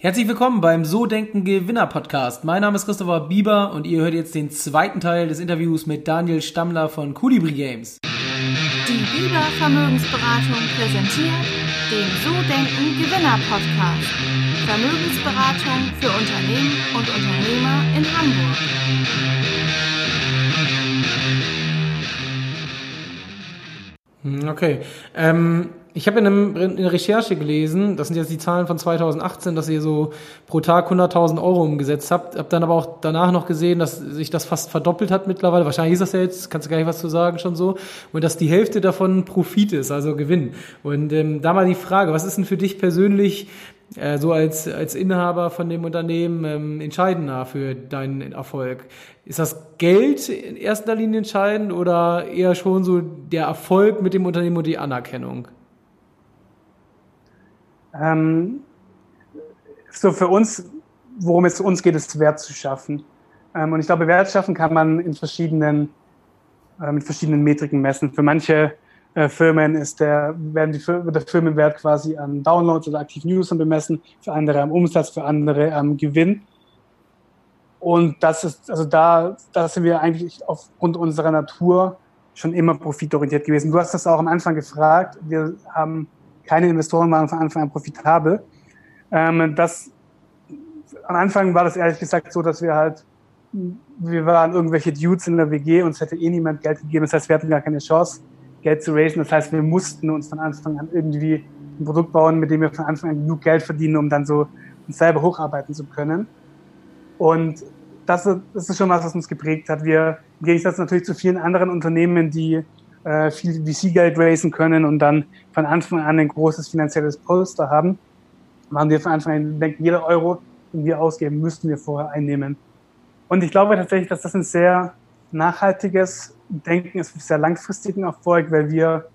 Herzlich willkommen beim So Denken Gewinner Podcast. Mein Name ist Christopher Bieber und ihr hört jetzt den zweiten Teil des Interviews mit Daniel Stammler von Colibri Games. Die Bieber Vermögensberatung präsentiert den So Denken Gewinner Podcast. Vermögensberatung für Unternehmen und Unternehmer in Hamburg. Okay. Ähm, ich habe in, einem, in einer Recherche gelesen, das sind jetzt die Zahlen von 2018, dass ihr so pro Tag 100.000 Euro umgesetzt habt. Hab dann aber auch danach noch gesehen, dass sich das fast verdoppelt hat mittlerweile. Wahrscheinlich ist das ja jetzt, kannst du gar nicht was zu sagen schon so. Und dass die Hälfte davon Profit ist, also Gewinn. Und ähm, da mal die Frage, was ist denn für dich persönlich äh, so als, als Inhaber von dem Unternehmen ähm, entscheidender für deinen Erfolg? Ist das Geld in erster Linie entscheidend oder eher schon so der Erfolg mit dem Unternehmen und die Anerkennung? Ähm, so für uns, worum es uns geht, ist Wert zu schaffen. Ähm, und ich glaube, Wert schaffen kann man in verschiedenen, äh, mit verschiedenen Metriken messen. Für manche äh, Firmen ist der, werden die, der Firmenwert quasi an Downloads oder aktiven Usern bemessen, für andere am Umsatz, für andere am Gewinn. Und das ist, also da, da sind wir eigentlich aufgrund unserer Natur schon immer profitorientiert gewesen. Du hast das auch am Anfang gefragt. Wir haben keine Investoren waren von Anfang an profitabel. Ähm, das, am Anfang war das ehrlich gesagt so, dass wir halt, wir waren irgendwelche Dudes in der WG, uns hätte eh niemand Geld gegeben. Das heißt, wir hatten gar keine Chance, Geld zu raisen. Das heißt, wir mussten uns von Anfang an irgendwie ein Produkt bauen, mit dem wir von Anfang an genug Geld verdienen, um dann so uns selber hocharbeiten zu können. Und das, das ist schon was, was uns geprägt hat. Wir, im Gegensatz natürlich zu vielen anderen Unternehmen, die äh, viel VC-Geld raisen können und dann von Anfang an ein großes finanzielles Polster haben, waren wir von Anfang an, denken, jeder Euro, den wir ausgeben, müssten wir vorher einnehmen. Und ich glaube tatsächlich, dass das ein sehr nachhaltiges Denken ist, sehr langfristigen Erfolg, weil wir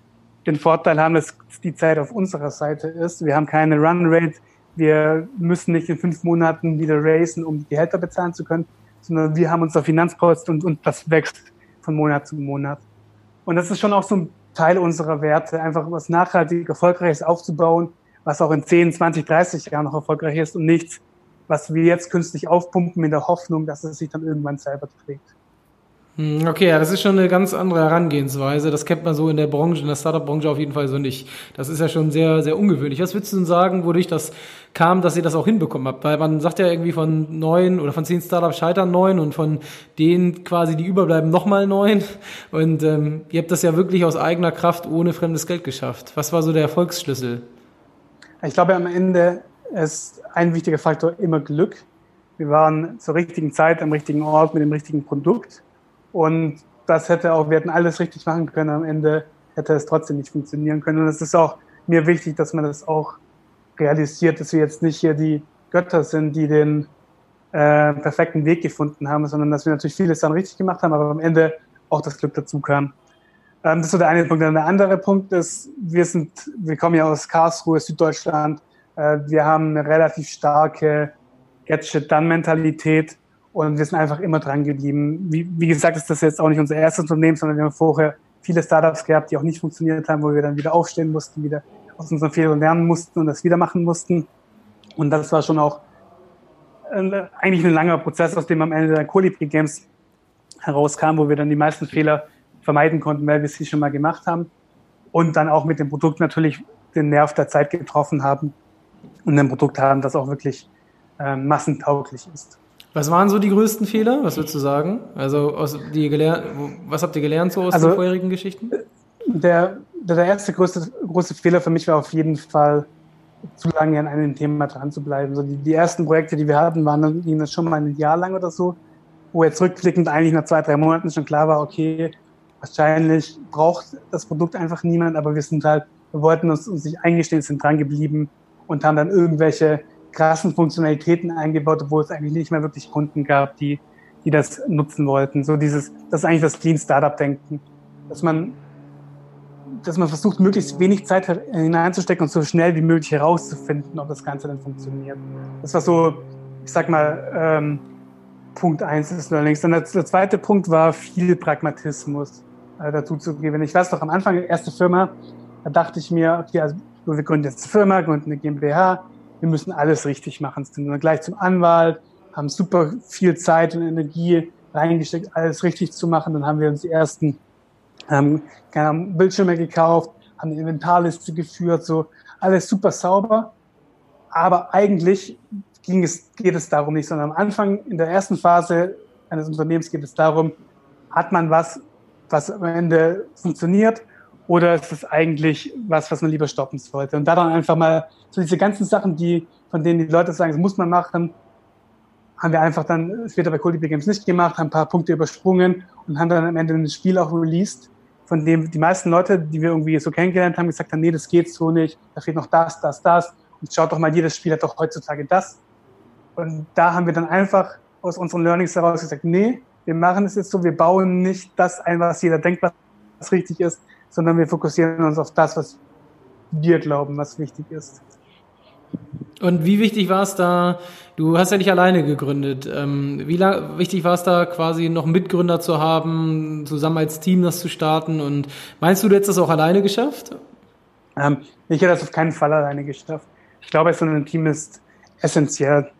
den Vorteil haben, dass die Zeit auf unserer Seite ist. Wir haben keine Run-Rate. Wir müssen nicht in fünf Monaten wieder raisen, um die Gehälter bezahlen zu können, sondern wir haben unser Finanzpost und, und das wächst von Monat zu Monat. Und das ist schon auch so ein Teil unserer Werte, einfach was nachhaltig Erfolgreiches aufzubauen, was auch in 10, 20, 30 Jahren noch erfolgreich ist und nichts, was wir jetzt künstlich aufpumpen in der Hoffnung, dass es sich dann irgendwann selber trägt. Hm, okay, ja, das ist schon eine ganz andere Herangehensweise. Das kennt man so in der Branche, in der Startup-Branche auf jeden Fall so nicht. Das ist ja schon sehr, sehr ungewöhnlich. Was würdest du denn sagen, wodurch das kam, dass ihr das auch hinbekommen habt? Weil man sagt ja irgendwie von neun oder von zehn Startups scheitern neun und von denen quasi, die überbleiben, nochmal neun. Und ähm, ihr habt das ja wirklich aus eigener Kraft ohne fremdes Geld geschafft. Was war so der Erfolgsschlüssel? Ich glaube, am Ende ist ein wichtiger Faktor immer Glück. Wir waren zur richtigen Zeit am richtigen Ort mit dem richtigen Produkt und das hätte auch, wir hätten alles richtig machen können. Am Ende hätte es trotzdem nicht funktionieren können. Und es ist auch mir wichtig, dass man das auch realisiert, dass wir jetzt nicht hier die Götter sind, die den äh, perfekten Weg gefunden haben, sondern dass wir natürlich vieles dann richtig gemacht haben, aber am Ende auch das Glück dazu kam. Ähm, das ist so der eine Punkt. Dann der andere Punkt ist, wir sind, wir kommen ja aus Karlsruhe, Süddeutschland. Äh, wir haben eine relativ starke Gadget-Dann-Mentalität und wir sind einfach immer dran geblieben. Wie, wie gesagt, ist das jetzt auch nicht unser erstes Unternehmen, sondern wir haben vorher viele Startups gehabt, die auch nicht funktioniert haben, wo wir dann wieder aufstehen mussten, wieder aus unseren Fehlern lernen mussten und das wieder machen mussten. Und das war schon auch äh, eigentlich ein langer Prozess, aus dem am Ende der Colibri Games herauskam, wo wir dann die meisten Fehler vermeiden konnten, weil wir sie schon mal gemacht haben. Und dann auch mit dem Produkt natürlich den Nerv der Zeit getroffen haben und ein Produkt haben, das auch wirklich äh, massentauglich ist. Was waren so die größten Fehler? Was würdest du sagen? Also aus die gelernt, was habt ihr gelernt so aus also, den vorherigen Geschichten? Der, der erste größte, große Fehler für mich war auf jeden Fall, zu lange an einem Thema dran zu bleiben. So die, die ersten Projekte, die wir hatten, waren das schon mal ein Jahr lang oder so, wo jetzt rückblickend eigentlich nach zwei, drei Monaten schon klar war, okay, wahrscheinlich braucht das Produkt einfach niemand, aber wir sind halt, wir wollten uns, uns nicht eingestehen, sind dran geblieben und haben dann irgendwelche krassen Funktionalitäten eingebaut, wo es eigentlich nicht mehr wirklich Kunden gab, die, die das nutzen wollten. So dieses, das ist eigentlich das Clean Startup Denken, dass man, dass man versucht, möglichst wenig Zeit hineinzustecken und so schnell wie möglich herauszufinden, ob das Ganze dann funktioniert. Das war so, ich sag mal, ähm, Punkt eins des Learnings. Dann der, der, zweite Punkt war viel Pragmatismus äh, dazu zu geben. Ich weiß doch am Anfang, erste Firma, da dachte ich mir, okay, also wir gründen jetzt eine Firma, gründen eine GmbH, wir müssen alles richtig machen. Sind dann gleich zum Anwalt, haben super viel Zeit und Energie reingesteckt, alles richtig zu machen. Dann haben wir uns die ersten ähm, Bildschirme gekauft, haben eine Inventarliste geführt, so alles super sauber. Aber eigentlich ging es, geht es darum nicht, sondern am Anfang, in der ersten Phase eines Unternehmens geht es darum, hat man was, was am Ende funktioniert oder ist es eigentlich was, was man lieber stoppen sollte? Und da dann einfach mal so diese ganzen Sachen, die, von denen die Leute sagen, das muss man machen, haben wir einfach dann später bei Colibri Games nicht gemacht, haben ein paar Punkte übersprungen und haben dann am Ende ein Spiel auch released, von dem die meisten Leute, die wir irgendwie so kennengelernt haben, gesagt haben, nee, das geht so nicht, da fehlt noch das, das, das. Und schaut doch mal, jedes Spiel hat doch heutzutage das. Und da haben wir dann einfach aus unseren Learnings heraus gesagt, nee, wir machen es jetzt so, wir bauen nicht das ein, was jeder denkt, was richtig ist, sondern wir fokussieren uns auf das, was wir glauben, was wichtig ist. Und wie wichtig war es da, du hast ja nicht alleine gegründet, ähm, wie lang, wichtig war es da quasi noch Mitgründer zu haben, zusammen als Team das zu starten und meinst du, du hättest das auch alleine geschafft? Ähm, ich hätte das auf keinen Fall alleine geschafft. Ich glaube, so ein Team ist essentiell.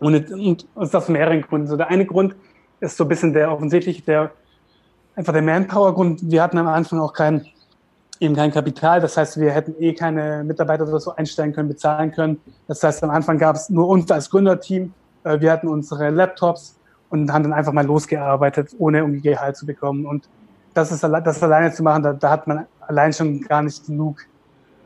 Und, und, und das aus mehreren Gründen. So der eine Grund ist so ein bisschen der offensichtliche, der einfach der Manpower-Grund. Wir hatten am Anfang auch kein, eben kein Kapital. Das heißt, wir hätten eh keine Mitarbeiter oder so einstellen können, bezahlen können. Das heißt, am Anfang gab es nur uns als Gründerteam. Äh, wir hatten unsere Laptops und haben dann einfach mal losgearbeitet, ohne irgendwie Gehalt zu bekommen. Und das ist das alleine zu machen, da, da hat man allein schon gar nicht genug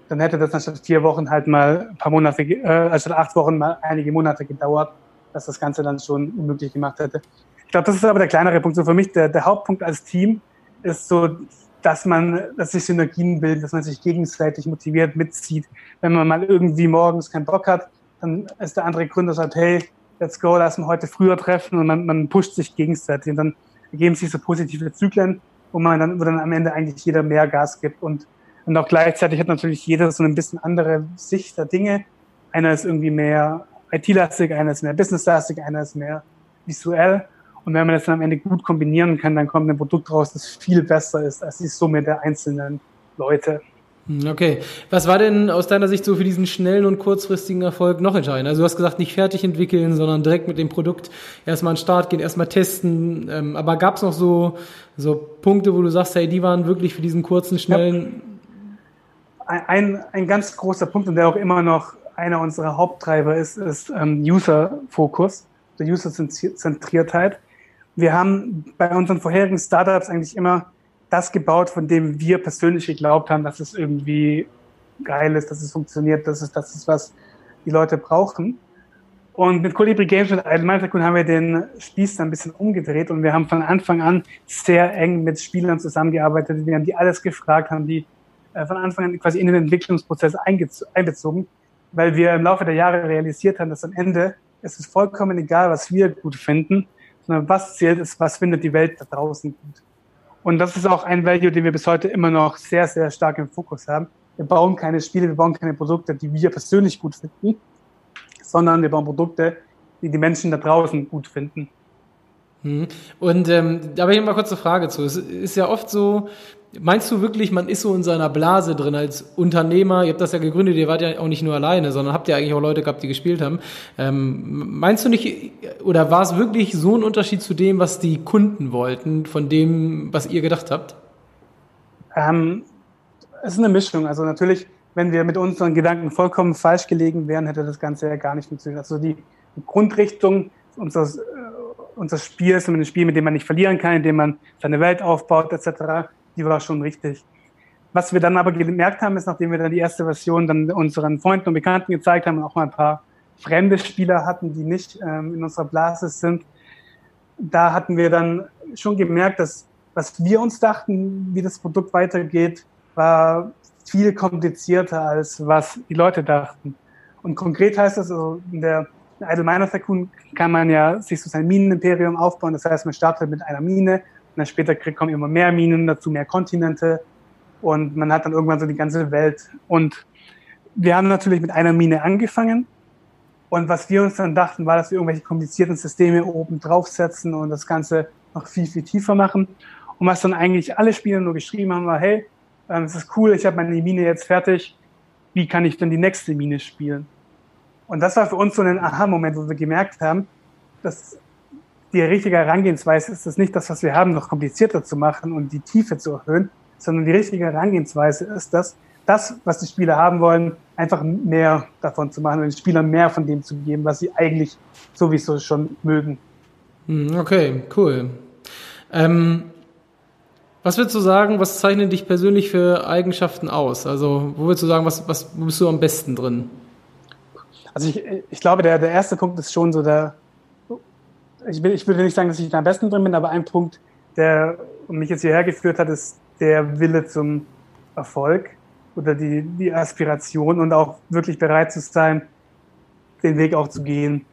dann hätte das anstatt vier Wochen halt mal ein paar Monate, äh, anstatt acht Wochen mal einige Monate gedauert dass das Ganze dann schon unmöglich gemacht hätte. Ich glaube, das ist aber der kleinere Punkt. So für mich der, der Hauptpunkt als Team ist so, dass man, dass sich Synergien bilden, dass man sich gegenseitig motiviert, mitzieht. Wenn man mal irgendwie morgens keinen Bock hat, dann ist der andere Gründer sagt, hey, let's go, lass uns heute früher treffen und man, man pusht sich gegenseitig und dann ergeben sich so positive Zyklen, wo man dann, wo dann am Ende eigentlich jeder mehr Gas gibt und, und auch gleichzeitig hat natürlich jeder so ein bisschen andere Sicht der Dinge. Einer ist irgendwie mehr IT-lastig, einer ist mehr business-lastig, einer ist mehr visuell. Und wenn man das dann am Ende gut kombinieren kann, dann kommt ein Produkt raus, das viel besser ist als die Summe der einzelnen Leute. Hm, okay. Was war denn aus deiner Sicht so für diesen schnellen und kurzfristigen Erfolg noch entscheidend? Also du hast gesagt, nicht fertig entwickeln, sondern direkt mit dem Produkt erstmal an den Start gehen, erstmal testen. Ähm, aber gab es noch so, so Punkte, wo du sagst, hey, die waren wirklich für diesen kurzen, schnellen... Ein, ein ganz großer Punkt und der auch immer noch einer unserer Haupttreiber ist, ist ähm, User-Fokus, der User-Zentriertheit. Wir haben bei unseren vorherigen Startups eigentlich immer das gebaut, von dem wir persönlich geglaubt haben, dass es irgendwie geil ist, dass es funktioniert, dass es das ist, was die Leute brauchen. Und mit Colibri Games und Idle haben wir den Spieß dann ein bisschen umgedreht und wir haben von Anfang an sehr eng mit Spielern zusammengearbeitet. Wir haben die alles gefragt, haben die äh, von Anfang an quasi in den Entwicklungsprozess einbezogen weil wir im Laufe der Jahre realisiert haben, dass am Ende es ist vollkommen egal, was wir gut finden, was zählt ist, was findet die Welt da draußen gut. Und das ist auch ein Value, den wir bis heute immer noch sehr, sehr stark im Fokus haben. Wir bauen keine Spiele, wir bauen keine Produkte, die wir persönlich gut finden, sondern wir bauen Produkte, die die Menschen da draußen gut finden. Mhm. Und ähm, da habe ich mal kurz eine Frage zu. Es ist ja oft so, Meinst du wirklich, man ist so in seiner Blase drin als Unternehmer? Ihr habt das ja gegründet, ihr wart ja auch nicht nur alleine, sondern habt ja eigentlich auch Leute gehabt, die gespielt haben. Ähm, meinst du nicht, oder war es wirklich so ein Unterschied zu dem, was die Kunden wollten, von dem, was ihr gedacht habt? Ähm, es ist eine Mischung. Also natürlich, wenn wir mit unseren Gedanken vollkommen falsch gelegen wären, hätte das Ganze ja gar nicht funktioniert. Also die Grundrichtung unseres, äh, unseres Spiels, ein Spiel, mit dem man nicht verlieren kann, in dem man seine Welt aufbaut, etc., die war schon richtig. Was wir dann aber gemerkt haben, ist, nachdem wir dann die erste Version dann unseren Freunden und Bekannten gezeigt haben und auch mal ein paar fremde Spieler hatten, die nicht ähm, in unserer Blase sind, da hatten wir dann schon gemerkt, dass was wir uns dachten, wie das Produkt weitergeht, war viel komplizierter als was die Leute dachten. Und konkret heißt das, also in der Idle Miner Tycoon kann man ja sich so sein Minenimperium aufbauen. Das heißt, man startet mit einer Mine und dann später kommen immer mehr Minen dazu, mehr Kontinente und man hat dann irgendwann so die ganze Welt. Und wir haben natürlich mit einer Mine angefangen. Und was wir uns dann dachten, war, dass wir irgendwelche komplizierten Systeme oben draufsetzen und das Ganze noch viel, viel tiefer machen. Und was dann eigentlich alle Spieler nur geschrieben haben, war, hey, ähm, es ist cool, ich habe meine Mine jetzt fertig. Wie kann ich denn die nächste Mine spielen? Und das war für uns so ein Aha-Moment, wo wir gemerkt haben, dass die richtige Herangehensweise ist es nicht, das, was wir haben, noch komplizierter zu machen und die Tiefe zu erhöhen, sondern die richtige Herangehensweise ist das, das, was die Spieler haben wollen, einfach mehr davon zu machen und den Spielern mehr von dem zu geben, was sie eigentlich sowieso schon mögen. Hm, okay, cool. Ähm, was würdest du sagen, was zeichnet dich persönlich für Eigenschaften aus? Also, wo würdest du sagen, was, was bist du am besten drin? Also ich, ich glaube, der, der erste Punkt ist schon so der, ich, will, ich würde nicht sagen, dass ich da am besten drin bin, aber ein Punkt, der mich jetzt hierher geführt hat, ist der Wille zum Erfolg oder die, die Aspiration und auch wirklich bereit zu sein, den Weg auch zu gehen.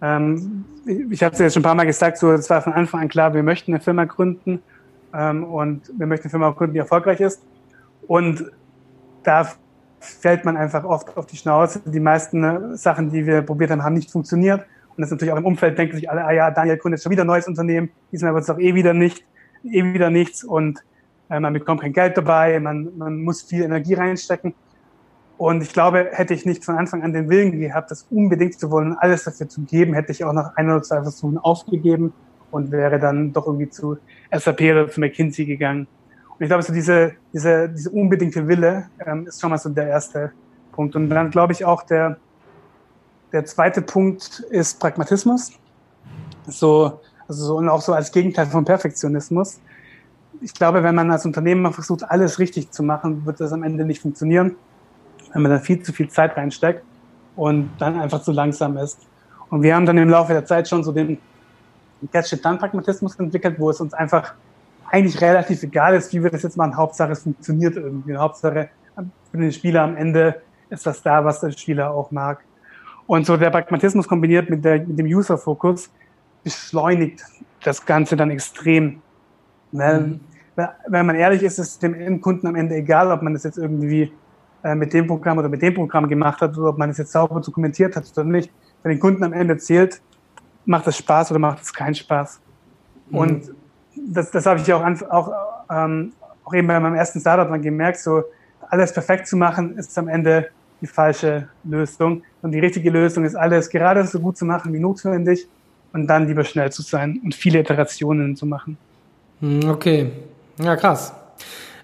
Ähm, ich habe es ja schon ein paar Mal gesagt, so, es war von Anfang an klar, wir möchten eine Firma gründen ähm, und wir möchten eine Firma gründen, die erfolgreich ist. Und da fällt man einfach oft auf die Schnauze. Die meisten äh, Sachen, die wir probiert haben, haben nicht funktioniert. Und das ist natürlich auch im Umfeld, denken sich alle, ah ja, Daniel gründet schon wieder ein neues Unternehmen, diesmal wird es doch eh wieder nicht, eh wieder nichts und äh, man bekommt kein Geld dabei, man, man muss viel Energie reinstecken. Und ich glaube, hätte ich nicht von Anfang an den Willen gehabt, das unbedingt zu wollen, alles dafür zu geben, hätte ich auch nach ein oder zwei Versuchen aufgegeben und wäre dann doch irgendwie zu SAP oder zu McKinsey gegangen. Und ich glaube, so diese, diese, diese unbedingte Wille ähm, ist schon mal so der erste Punkt. Und dann glaube ich auch, der, der zweite Punkt ist Pragmatismus. So, also so, und auch so als Gegenteil von Perfektionismus. Ich glaube, wenn man als Unternehmen versucht, alles richtig zu machen, wird das am Ende nicht funktionieren wenn man da viel zu viel Zeit reinsteckt und dann einfach zu langsam ist. Und wir haben dann im Laufe der Zeit schon so den Catch-it-Done-Pragmatismus entwickelt, wo es uns einfach eigentlich relativ egal ist, wie wir das jetzt machen. Hauptsache, es funktioniert irgendwie. Hauptsache, für den Spieler am Ende ist das da, was der Spieler auch mag. Und so der Pragmatismus kombiniert mit, der, mit dem User-Fokus beschleunigt das Ganze dann extrem. Mhm. Wenn man ehrlich ist, ist es dem Endkunden am Ende egal, ob man das jetzt irgendwie äh, mit dem Programm oder mit dem Programm gemacht hat oder ob man es jetzt sauber dokumentiert hat oder nicht. Wenn den Kunden am Ende zählt, macht es Spaß oder macht es keinen Spaß. Mhm. Und das, das habe ich auch, auch, ähm, auch eben bei meinem ersten Startup dann gemerkt, so alles perfekt zu machen, ist am Ende die falsche Lösung. Und die richtige Lösung ist alles gerade so gut zu machen wie notwendig und dann lieber schnell zu sein und viele Iterationen zu machen. Mhm, okay, ja krass.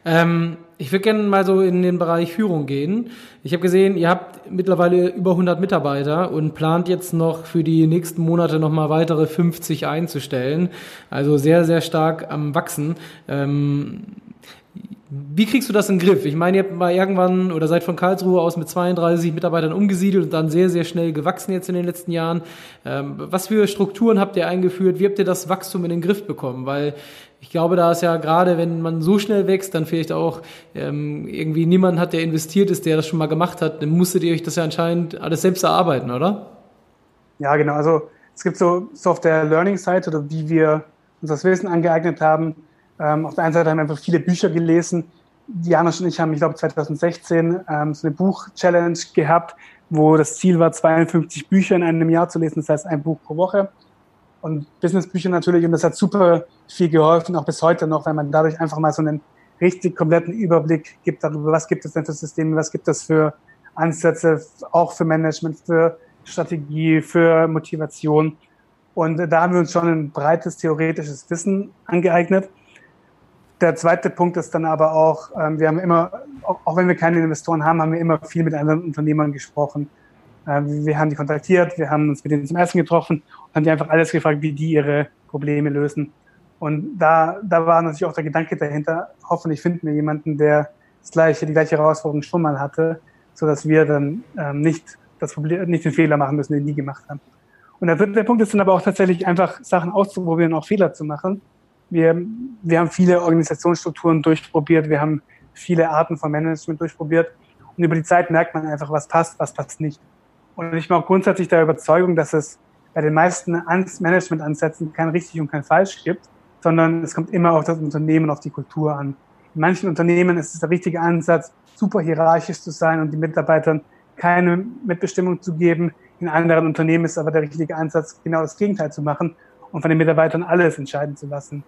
Ähm, ich würde gerne mal so in den Bereich Führung gehen. Ich habe gesehen, ihr habt mittlerweile über 100 Mitarbeiter und plant jetzt noch für die nächsten Monate noch mal weitere 50 einzustellen. Also sehr, sehr stark am Wachsen. Ähm, wie kriegst du das in den Griff? Ich meine, ihr habt mal irgendwann oder seid von Karlsruhe aus mit 32 Mitarbeitern umgesiedelt und dann sehr, sehr schnell gewachsen jetzt in den letzten Jahren. Ähm, was für Strukturen habt ihr eingeführt? Wie habt ihr das Wachstum in den Griff bekommen? Weil ich glaube, da ist ja gerade, wenn man so schnell wächst, dann vielleicht auch ähm, irgendwie niemand hat, der investiert ist, der das schon mal gemacht hat, dann musstet ihr euch das ja anscheinend alles selbst erarbeiten, oder? Ja, genau. Also es gibt so, so auf der Learning-Seite oder wie wir uns das Wissen angeeignet haben, ähm, auf der einen Seite haben wir einfach viele Bücher gelesen. Janusz und ich haben, ich glaube, 2016 ähm, so eine Buch-Challenge gehabt, wo das Ziel war, 52 Bücher in einem Jahr zu lesen, das heißt ein Buch pro Woche. Und Businessbücher natürlich, und das hat super viel geholfen, auch bis heute noch, weil man dadurch einfach mal so einen richtig kompletten Überblick gibt darüber, was gibt es denn für Systeme, was gibt es für Ansätze, auch für Management, für Strategie, für Motivation. Und da haben wir uns schon ein breites theoretisches Wissen angeeignet. Der zweite Punkt ist dann aber auch, ähm, wir haben immer, auch, wenn wir keine Investoren haben, haben wir immer viel mit anderen Unternehmern gesprochen. Ähm, wir haben die kontaktiert, wir haben uns mit denen zum Essen getroffen und haben die einfach alles gefragt, wie die ihre Probleme lösen. Und da, da war natürlich auch der Gedanke dahinter, hoffentlich finden wir jemanden, der das gleiche, die gleiche Herausforderung schon mal hatte, so dass wir dann ähm, nicht das Problem, nicht den Fehler machen müssen, den die gemacht haben. Und der dritte Punkt ist dann aber auch tatsächlich einfach Sachen auszuprobieren, auch Fehler zu machen wir, wir haben viele Organisationsstrukturen durchprobiert, wir haben viele Arten von Management durchprobiert und über die Zeit merkt man einfach, was passt, was passt nicht. Und ich bin auch grundsätzlich der Überzeugung, dass es bei den meisten Management-Ansätzen kein richtig und kein falsch gibt, sondern es kommt immer auf das Unternehmen, auf die Kultur an. In manchen Unternehmen ist es der richtige Ansatz, super hierarchisch zu sein und den Mitarbeitern keine Mitbestimmung zu geben. In anderen Unternehmen ist aber der richtige Ansatz, genau das Gegenteil zu machen und von den Mitarbeitern alles entscheiden zu lassen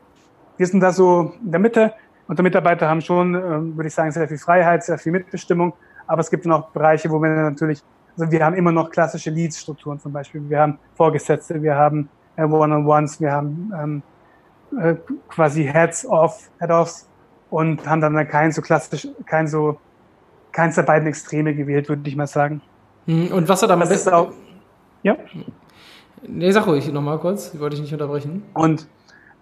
wir sind da so in der Mitte. Unsere Mitarbeiter haben schon, ähm, würde ich sagen, sehr viel Freiheit, sehr viel Mitbestimmung. Aber es gibt noch Bereiche, wo wir natürlich Also wir haben immer noch klassische Leads-Strukturen zum Beispiel. Wir haben Vorgesetzte, wir haben äh, One-on-Ones, wir haben ähm, äh, quasi Heads-off, Head-offs und haben dann kein so klassisch, kein so, keins der beiden Extreme gewählt, würde ich mal sagen. Hm, und was hat am besten auch, ja? Nee, sag ruhig nochmal kurz, ich wollte dich nicht unterbrechen. Und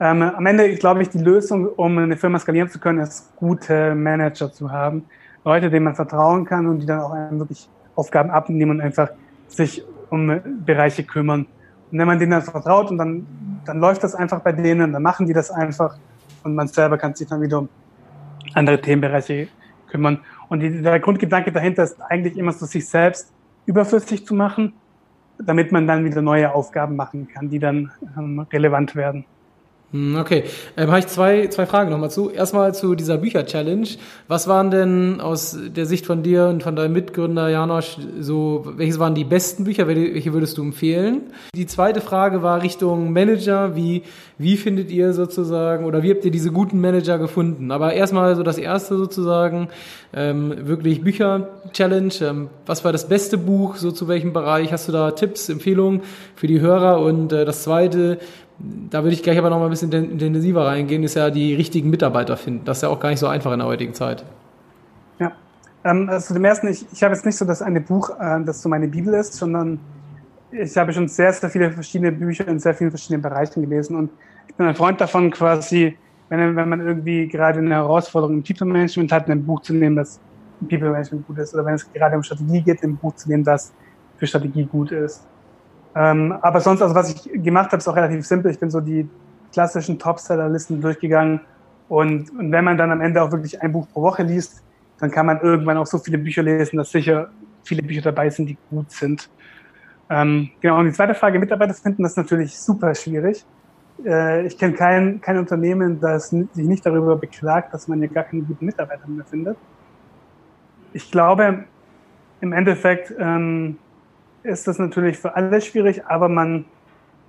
ähm, am Ende, glaube ich, die Lösung, um eine Firma skalieren zu können, ist, gute Manager zu haben. Leute, denen man vertrauen kann und die dann auch wirklich Aufgaben abnehmen und einfach sich um Bereiche kümmern. Und wenn man denen dann vertraut und dann, dann läuft das einfach bei denen, dann machen die das einfach und man selber kann sich dann wieder um andere Themenbereiche kümmern. Und die, der Grundgedanke dahinter ist eigentlich immer so, sich selbst überflüssig zu machen, damit man dann wieder neue Aufgaben machen kann, die dann ähm, relevant werden. Hm, okay, ähm, habe ich zwei, zwei Fragen nochmal zu. Erstmal zu dieser Bücher-Challenge. Was waren denn aus der Sicht von dir und von deinem Mitgründer Janosch so, welches waren die besten Bücher, welche würdest du empfehlen? Die zweite Frage war Richtung Manager. Wie, wie findet ihr sozusagen oder wie habt ihr diese guten Manager gefunden? Aber erstmal so das erste sozusagen, ähm, wirklich Bücher-Challenge. Ähm, was war das beste Buch? So zu welchem Bereich? Hast du da Tipps, Empfehlungen für die Hörer? Und äh, das zweite, da würde ich gleich aber noch mal ein bisschen intensiver reingehen, ist ja die richtigen Mitarbeiter finden. Das ist ja auch gar nicht so einfach in der heutigen Zeit. Ja, ähm, also dem ersten, ich, ich habe jetzt nicht so das eine Buch, äh, das so meine Bibel ist, sondern ich habe schon sehr, sehr viele verschiedene Bücher in sehr vielen verschiedenen Bereichen gelesen und ich bin ein Freund davon, quasi, wenn, wenn man irgendwie gerade eine Herausforderung im People Management hat, ein Buch zu nehmen, das im People Management gut ist, oder wenn es gerade um Strategie geht, ein Buch zu nehmen, das für Strategie gut ist. Ähm, aber sonst, also was ich gemacht habe, ist auch relativ simpel. Ich bin so die klassischen Topseller-Listen durchgegangen. Und, und wenn man dann am Ende auch wirklich ein Buch pro Woche liest, dann kann man irgendwann auch so viele Bücher lesen, dass sicher viele Bücher dabei sind, die gut sind. Ähm, genau, und die zweite Frage, Mitarbeiter finden, das ist natürlich super schwierig. Äh, ich kenne kein, kein Unternehmen, das sich nicht darüber beklagt, dass man ja gar keine guten Mitarbeiter mehr findet. Ich glaube, im Endeffekt ähm, ist das natürlich für alle schwierig, aber man,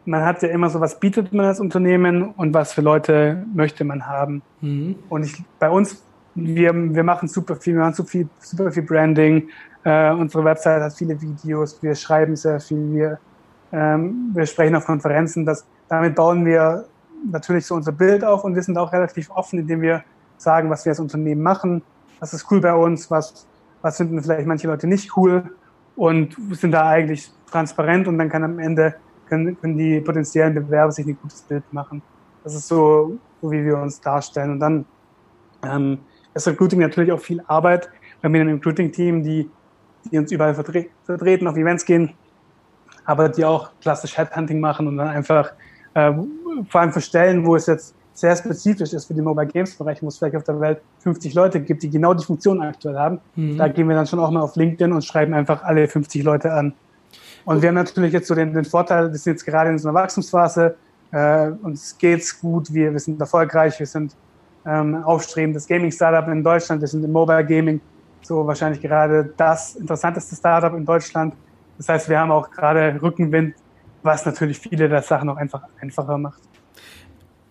man hat ja immer so, was bietet man als Unternehmen und was für Leute möchte man haben. Mhm. Und ich, bei uns, wir, wir machen super viel, wir machen super viel, super viel Branding. Äh, unsere Website hat viele Videos, wir schreiben sehr viel, wir, ähm, wir sprechen auf Konferenzen. Das, damit bauen wir natürlich so unser Bild auf und wir sind auch relativ offen, indem wir sagen, was wir als Unternehmen machen, was ist cool bei uns, was, was finden vielleicht manche Leute nicht cool und sind da eigentlich transparent und dann kann am Ende können, können die potenziellen Bewerber sich ein gutes Bild machen. Das ist so, so wie wir uns darstellen. Und dann ähm, ist Recruiting natürlich auch viel Arbeit. Wir haben ein Recruiting-Team, die, die uns überall vertre vertreten, auf Events gehen, aber die auch klassisch Headhunting machen und dann einfach äh, vor allem für Stellen, wo es jetzt sehr spezifisch ist für den Mobile Games Bereich, wo es vielleicht auf der Welt 50 Leute gibt, die genau die Funktion aktuell haben. Mhm. Da gehen wir dann schon auch mal auf LinkedIn und schreiben einfach alle 50 Leute an. Und wir haben natürlich jetzt so den, den Vorteil, wir sind jetzt gerade in so einer Wachstumsphase, äh, uns geht's gut, wir, wir sind erfolgreich, wir sind ähm, aufstrebendes Gaming-Startup in Deutschland, wir sind im Mobile Gaming so wahrscheinlich gerade das interessanteste Startup in Deutschland. Das heißt, wir haben auch gerade Rückenwind, was natürlich viele der Sachen auch einfach einfacher macht.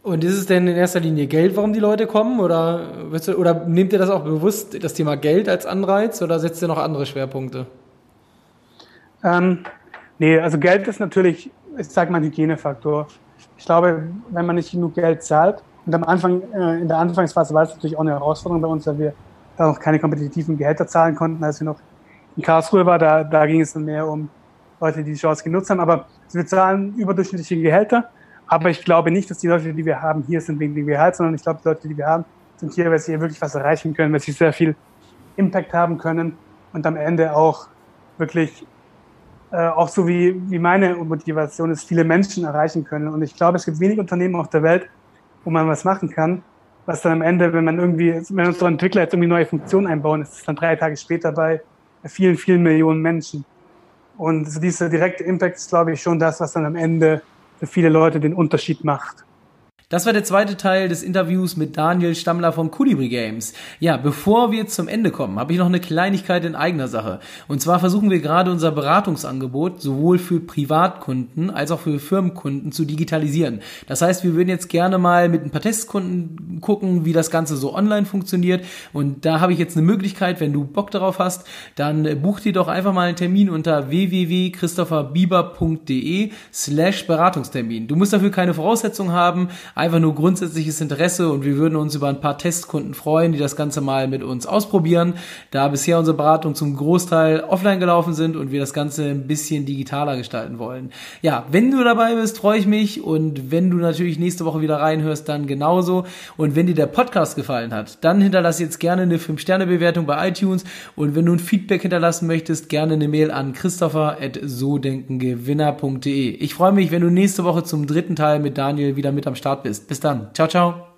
Und ist es denn in erster Linie Geld, warum die Leute kommen? Oder, du, oder nehmt ihr das auch bewusst, das Thema Geld als Anreiz, oder setzt ihr noch andere Schwerpunkte? Ähm, nee, also Geld ist natürlich, ich sage mal, ein Hygienefaktor. Ich glaube, wenn man nicht genug Geld zahlt, und am Anfang, äh, in der Anfangsphase war es natürlich auch eine Herausforderung bei uns, weil wir da noch keine kompetitiven Gehälter zahlen konnten, als wir noch in Karlsruhe waren. Da, da ging es dann mehr um Leute, die die Chance genutzt haben. Aber wir zahlen überdurchschnittliche Gehälter aber ich glaube nicht, dass die Leute, die wir haben, hier sind wegen dem Gehalt, sondern ich glaube, die Leute, die wir haben, sind hier, weil sie hier wirklich was erreichen können, weil sie sehr viel Impact haben können und am Ende auch wirklich, äh, auch so wie, wie meine Motivation ist, viele Menschen erreichen können. Und ich glaube, es gibt wenig Unternehmen auf der Welt, wo man was machen kann, was dann am Ende, wenn man irgendwie, wenn unsere Entwickler jetzt irgendwie neue Funktionen einbauen, ist es dann drei Tage später bei vielen, vielen Millionen Menschen. Und so dieser direkte Impact ist, glaube ich, schon das, was dann am Ende für viele Leute den Unterschied macht. Das war der zweite Teil des Interviews mit Daniel Stammler von Colibri Games. Ja, bevor wir zum Ende kommen, habe ich noch eine Kleinigkeit in eigener Sache. Und zwar versuchen wir gerade unser Beratungsangebot sowohl für Privatkunden als auch für Firmenkunden zu digitalisieren. Das heißt, wir würden jetzt gerne mal mit ein paar Testkunden gucken, wie das Ganze so online funktioniert. Und da habe ich jetzt eine Möglichkeit, wenn du Bock darauf hast, dann buch dir doch einfach mal einen Termin unter www.christopherbieber.de slash Beratungstermin. Du musst dafür keine Voraussetzungen haben, einfach nur grundsätzliches Interesse und wir würden uns über ein paar Testkunden freuen, die das Ganze mal mit uns ausprobieren, da bisher unsere Beratungen zum Großteil offline gelaufen sind und wir das Ganze ein bisschen digitaler gestalten wollen. Ja, wenn du dabei bist, freue ich mich und wenn du natürlich nächste Woche wieder reinhörst, dann genauso und wenn dir der Podcast gefallen hat, dann hinterlass jetzt gerne eine 5-Sterne-Bewertung bei iTunes und wenn du ein Feedback hinterlassen möchtest, gerne eine Mail an christopher.sodenkengewinner.de. Ich freue mich, wenn du nächste Woche zum dritten Teil mit Daniel wieder mit am Start bist. Bis dann. Ciao, ciao.